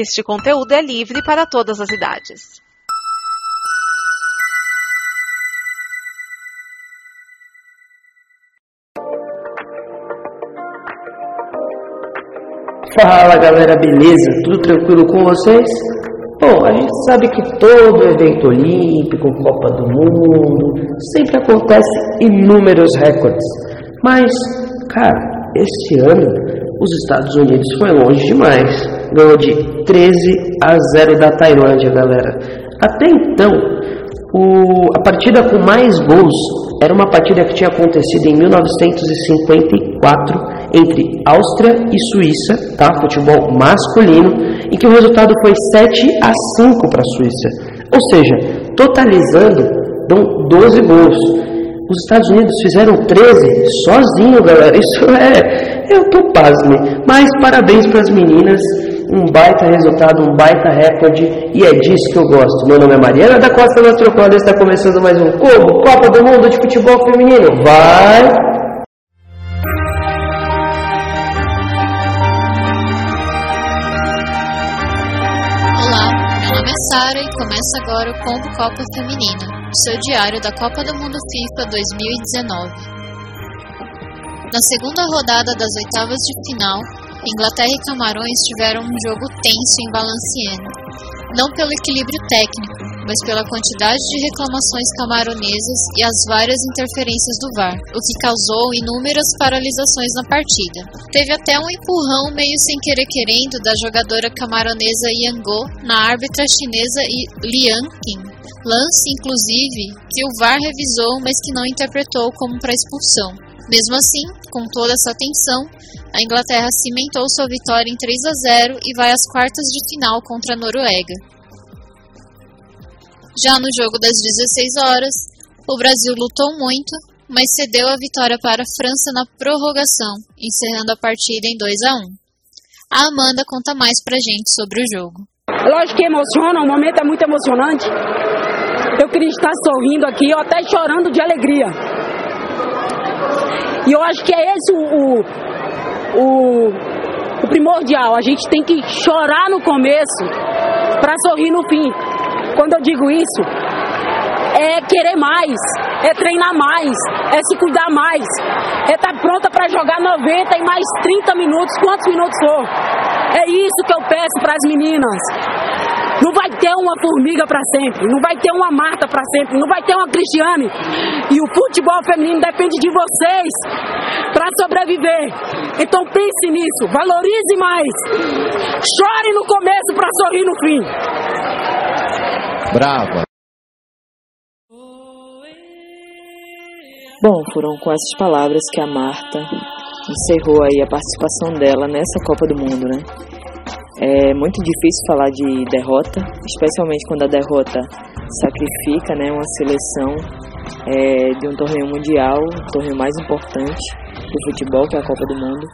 Este conteúdo é livre para todas as idades. Fala galera, beleza? Tudo tranquilo com vocês? Bom, a gente sabe que todo evento olímpico, Copa do Mundo, sempre acontece inúmeros recordes. Mas, cara, este ano os Estados Unidos foi longe demais. Ganhou de 13 a 0 da Tailândia, galera. Até então, o, a partida com mais gols era uma partida que tinha acontecido em 1954 entre Áustria e Suíça, tá? Futebol masculino, em que o resultado foi 7 a 5 para a Suíça. Ou seja, totalizando, dão 12 gols. Os Estados Unidos fizeram 13 sozinho, galera. Isso é. Eu tô pasme. Mas parabéns para as meninas. Um baita resultado, um baita recorde. E é disso que eu gosto. Meu nome é Mariana da Costa Nostrocola. Está começando mais um Como Copa do Mundo de Futebol Feminino. Vai! Olá, meu nome é Sara e começa agora o Combo Copa Feminina, seu diário da Copa do Mundo FIFA 2019. Na segunda rodada das oitavas de final, Inglaterra e Camarões tiveram um jogo tenso em Valenciennes, não pelo equilíbrio técnico, mas pela quantidade de reclamações camaronesas e as várias interferências do VAR, o que causou inúmeras paralisações na partida. Teve até um empurrão meio sem querer querendo da jogadora camaronesa Yango na árbitra chinesa Liang Qin. Lance, inclusive, que o VAR revisou, mas que não interpretou como para expulsão. Mesmo assim, com toda essa tensão, a Inglaterra cimentou sua vitória em 3 a 0 e vai às quartas de final contra a Noruega. Já no jogo das 16 horas, o Brasil lutou muito, mas cedeu a vitória para a França na prorrogação, encerrando a partida em 2 a 1. A Amanda conta mais pra gente sobre o jogo. Lógico que emociona, o momento é muito emocionante. Eu queria estar sorrindo aqui, ou até chorando de alegria. E eu acho que é esse o, o, o, o primordial. A gente tem que chorar no começo para sorrir no fim. Quando eu digo isso, é querer mais, é treinar mais, é se cuidar mais, é estar pronta para jogar 90 e mais 30 minutos, quantos minutos for. É isso que eu peço para as meninas. Não vai ter uma formiga para sempre, não vai ter uma Marta para sempre, não vai ter uma Cristiane. E o futebol feminino depende de vocês para sobreviver. Então pense nisso, valorize mais. Chore no começo para sorrir no fim. Brava. Bom, foram com essas palavras que a Marta encerrou aí a participação dela nessa Copa do Mundo, né? É muito difícil falar de derrota, especialmente quando a derrota sacrifica, né, uma seleção é, de um torneio mundial, o torneio mais importante do futebol, que é a Copa do Mundo.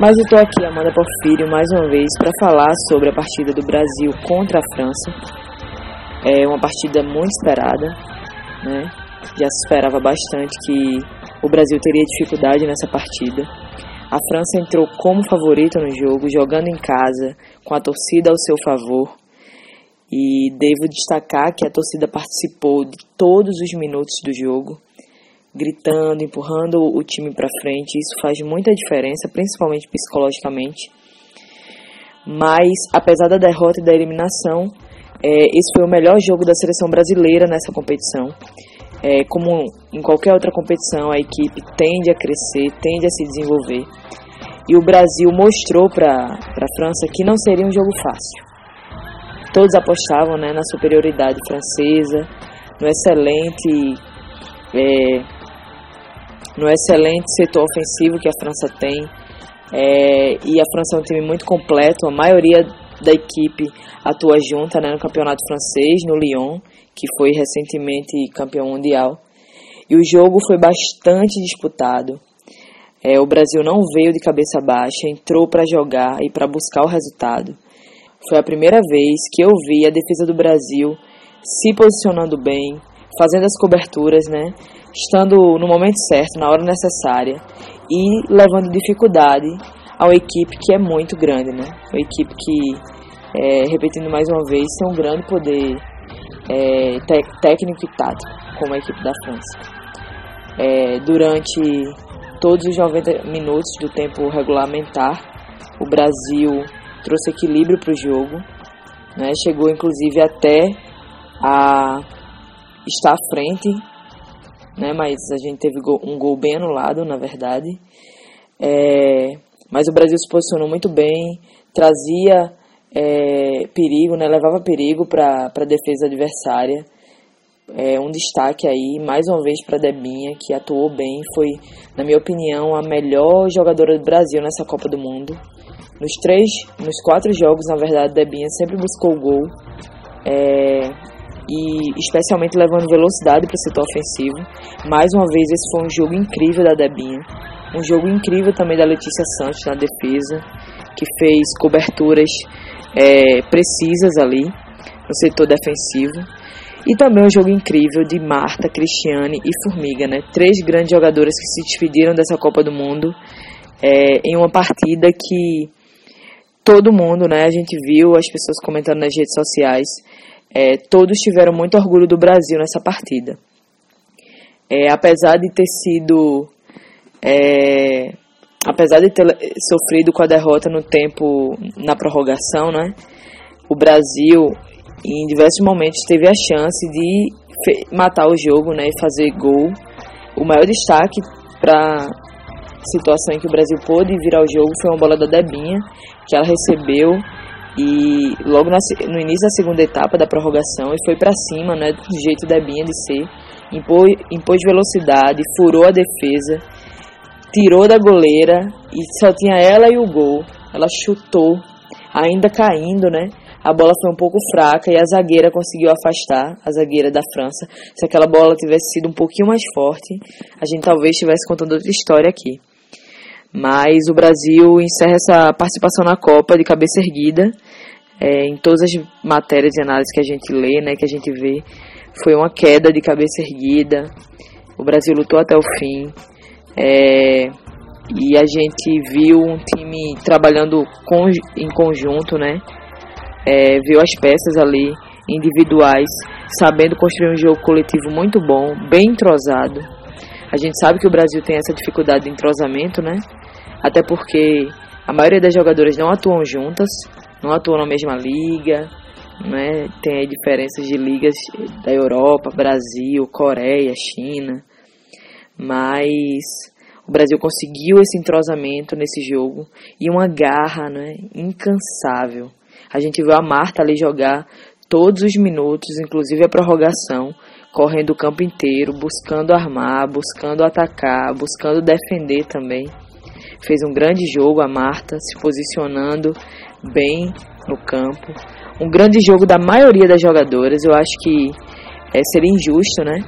Mas eu tô aqui, Amanda Porfírio, mais uma vez para falar sobre a partida do Brasil contra a França. É uma partida muito esperada, né? Já se esperava bastante que o Brasil teria dificuldade nessa partida. A França entrou como favorita no jogo, jogando em casa, com a torcida ao seu favor. E devo destacar que a torcida participou de todos os minutos do jogo, gritando, empurrando o time para frente. Isso faz muita diferença, principalmente psicologicamente. Mas, apesar da derrota e da eliminação, é, esse foi o melhor jogo da seleção brasileira nessa competição. É, como em qualquer outra competição, a equipe tende a crescer, tende a se desenvolver. E o Brasil mostrou para a França que não seria um jogo fácil. Todos apostavam né, na superioridade francesa, no excelente, é, no excelente setor ofensivo que a França tem. É, e a França é um time muito completo, a maioria da equipe atua junta né, no campeonato francês, no Lyon que foi recentemente campeão mundial. E o jogo foi bastante disputado. É, o Brasil não veio de cabeça baixa, entrou para jogar e para buscar o resultado. Foi a primeira vez que eu vi a defesa do Brasil se posicionando bem, fazendo as coberturas, né? Estando no momento certo, na hora necessária e levando dificuldade a uma equipe que é muito grande, né? Uma equipe que é, repetindo mais uma vez, tem um grande poder é, técnico e tático, como a equipe da França. É, durante todos os 90 minutos do tempo regulamentar, o Brasil trouxe equilíbrio para o jogo, né? chegou inclusive até a estar à frente, né? mas a gente teve um gol bem anulado, na verdade. É, mas o Brasil se posicionou muito bem, trazia é, perigo, né? levava perigo para a defesa adversária. É, um destaque aí, mais uma vez, para Debinha, que atuou bem, foi, na minha opinião, a melhor jogadora do Brasil nessa Copa do Mundo. Nos três, nos quatro jogos, na verdade, Debinha sempre buscou o gol. É, e especialmente levando velocidade para o setor ofensivo. Mais uma vez, esse foi um jogo incrível da Debinha. Um jogo incrível também da Letícia Santos na defesa, que fez coberturas é, precisas ali no setor defensivo. E também um jogo incrível de Marta, Cristiane e Formiga, né? Três grandes jogadoras que se despediram dessa Copa do Mundo é, em uma partida que todo mundo, né? A gente viu as pessoas comentando nas redes sociais, é, todos tiveram muito orgulho do Brasil nessa partida. É, apesar de ter sido. É, apesar de ter sofrido com a derrota no tempo. na prorrogação, né? O Brasil, em diversos momentos, teve a chance de matar o jogo né, e fazer gol. O maior destaque para situação em que o Brasil pôde virar o jogo foi uma bola da Debinha, que ela recebeu e logo na, no início da segunda etapa da prorrogação e foi para cima, né, do jeito da Binha de ser, impôs, impôs velocidade, furou a defesa, tirou da goleira e só tinha ela e o gol. Ela chutou, ainda caindo, né? A bola foi um pouco fraca e a zagueira conseguiu afastar, a zagueira da França. Se aquela bola tivesse sido um pouquinho mais forte, a gente talvez estivesse contando outra história aqui. Mas o Brasil encerra essa participação na Copa de cabeça erguida. É, em todas as matérias de análise que a gente lê, né, que a gente vê, foi uma queda de cabeça erguida. O Brasil lutou até o fim. É, e a gente viu um time trabalhando em conjunto, né? É, viu as peças ali individuais, sabendo construir um jogo coletivo muito bom, bem entrosado. A gente sabe que o Brasil tem essa dificuldade de entrosamento, né? até porque a maioria das jogadoras não atuam juntas, não atuam na mesma liga, né? tem aí diferenças de ligas da Europa, Brasil, Coreia, China, mas o Brasil conseguiu esse entrosamento nesse jogo e uma garra né, incansável. A gente viu a Marta ali jogar todos os minutos, inclusive a prorrogação, correndo o campo inteiro, buscando armar, buscando atacar, buscando defender também fez um grande jogo, a Marta, se posicionando bem no campo. Um grande jogo da maioria das jogadoras. Eu acho que é, seria injusto, né?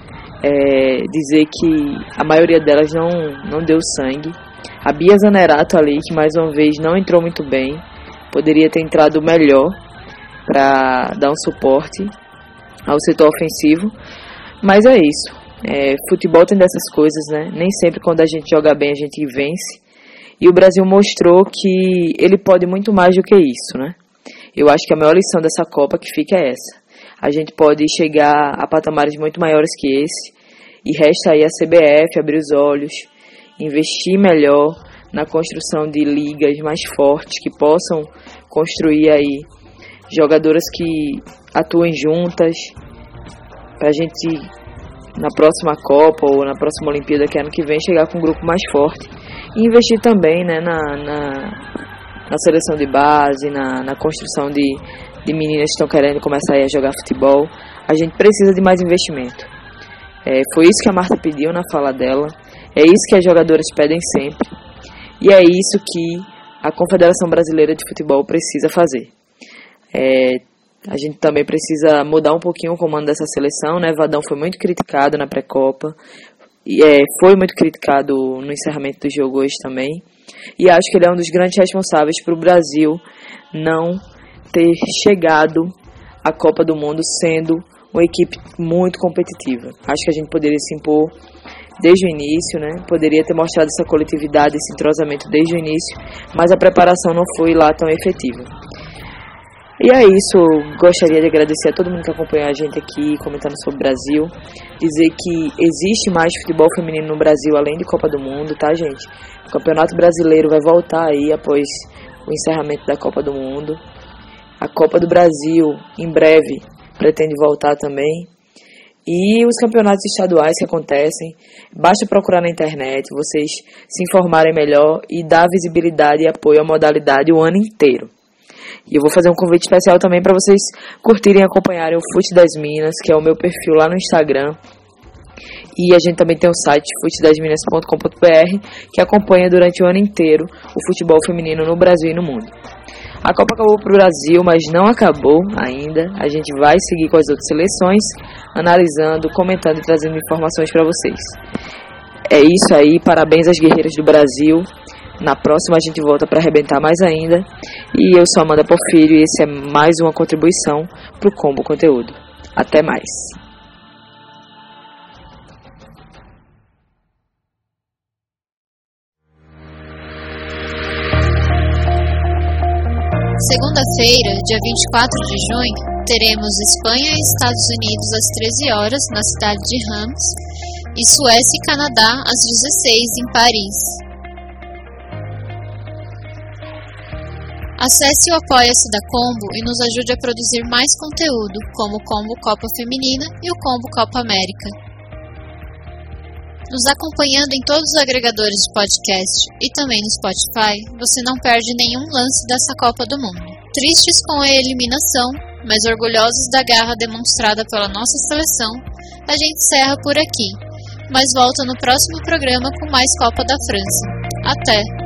É, dizer que a maioria delas não, não deu sangue. A Bia Zanerato ali, que mais uma vez não entrou muito bem, poderia ter entrado melhor para dar um suporte ao setor ofensivo. Mas é isso. É, futebol tem dessas coisas, né? Nem sempre quando a gente joga bem a gente vence. E o Brasil mostrou que ele pode muito mais do que isso, né? Eu acho que a maior lição dessa Copa que fica é essa. A gente pode chegar a patamares muito maiores que esse e resta aí a CBF abrir os olhos, investir melhor na construção de ligas mais fortes que possam construir aí jogadoras que atuem juntas para a gente na próxima Copa ou na próxima Olimpíada que é ano que vem chegar com um grupo mais forte e investir também né, na, na, na seleção de base, na, na construção de, de meninas que estão querendo começar a jogar futebol. A gente precisa de mais investimento. É, foi isso que a Marta pediu na fala dela, é isso que as jogadoras pedem sempre, e é isso que a Confederação Brasileira de Futebol precisa fazer. É, a gente também precisa mudar um pouquinho o comando dessa seleção, né? Vadão foi muito criticado na pré-copa, e é, foi muito criticado no encerramento do jogo hoje também. E acho que ele é um dos grandes responsáveis para o Brasil não ter chegado à Copa do Mundo sendo uma equipe muito competitiva. Acho que a gente poderia se impor desde o início, né? Poderia ter mostrado essa coletividade, esse entrosamento desde o início, mas a preparação não foi lá tão efetiva. E é isso, gostaria de agradecer a todo mundo que acompanhou a gente aqui, comentando sobre o Brasil. Dizer que existe mais futebol feminino no Brasil, além de Copa do Mundo, tá, gente? O Campeonato Brasileiro vai voltar aí após o encerramento da Copa do Mundo. A Copa do Brasil, em breve, pretende voltar também. E os campeonatos estaduais que acontecem, basta procurar na internet, vocês se informarem melhor e dar visibilidade e apoio à modalidade o ano inteiro. E eu vou fazer um convite especial também para vocês curtirem e acompanharem o Fute das Minas, que é o meu perfil lá no Instagram. E a gente também tem o site futedasminas.com.br, que acompanha durante o ano inteiro o futebol feminino no Brasil e no mundo. A Copa acabou para o Brasil, mas não acabou ainda. A gente vai seguir com as outras seleções, analisando, comentando e trazendo informações para vocês. É isso aí, parabéns às guerreiras do Brasil. Na próxima a gente volta para arrebentar mais ainda. E eu sou Amanda Porfírio e esse é mais uma contribuição para o Combo Conteúdo. Até mais! Segunda-feira, dia 24 de junho, teremos Espanha e Estados Unidos às 13 horas na cidade de Reims e Suécia e Canadá às 16 em Paris. Acesse o Apoia-se da Combo e nos ajude a produzir mais conteúdo, como o Combo Copa Feminina e o Combo Copa América. Nos acompanhando em todos os agregadores de podcast e também no Spotify, você não perde nenhum lance dessa Copa do Mundo. Tristes com a eliminação, mas orgulhosos da garra demonstrada pela nossa seleção, a gente encerra por aqui, mas volta no próximo programa com mais Copa da França. Até!